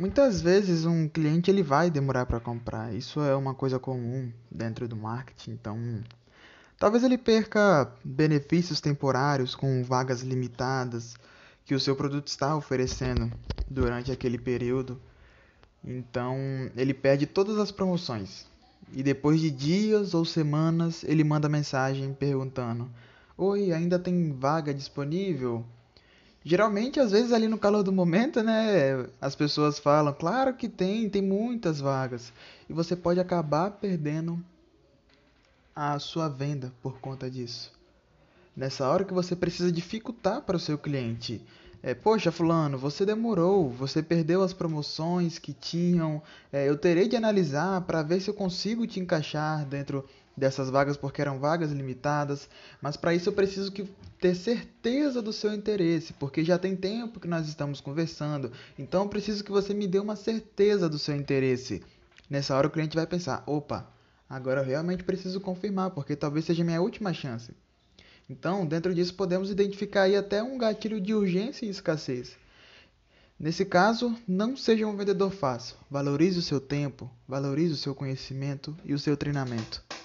Muitas vezes um cliente ele vai demorar para comprar. Isso é uma coisa comum dentro do marketing. Então, talvez ele perca benefícios temporários com vagas limitadas que o seu produto está oferecendo durante aquele período. Então, ele perde todas as promoções. E depois de dias ou semanas, ele manda mensagem perguntando: "Oi, ainda tem vaga disponível?" Geralmente, às vezes, ali no calor do momento, né, as pessoas falam, claro que tem, tem muitas vagas. E você pode acabar perdendo a sua venda por conta disso. Nessa hora que você precisa dificultar para o seu cliente. É, Poxa, fulano, você demorou, você perdeu as promoções que tinham. É, eu terei de analisar para ver se eu consigo te encaixar dentro dessas vagas, porque eram vagas limitadas. Mas para isso eu preciso que ter certeza do seu interesse, porque já tem tempo que nós estamos conversando. Então eu preciso que você me dê uma certeza do seu interesse. Nessa hora o cliente vai pensar: opa, agora eu realmente preciso confirmar, porque talvez seja minha última chance. Então, dentro disso, podemos identificar aí até um gatilho de urgência e escassez. Nesse caso, não seja um vendedor fácil. Valorize o seu tempo, valorize o seu conhecimento e o seu treinamento.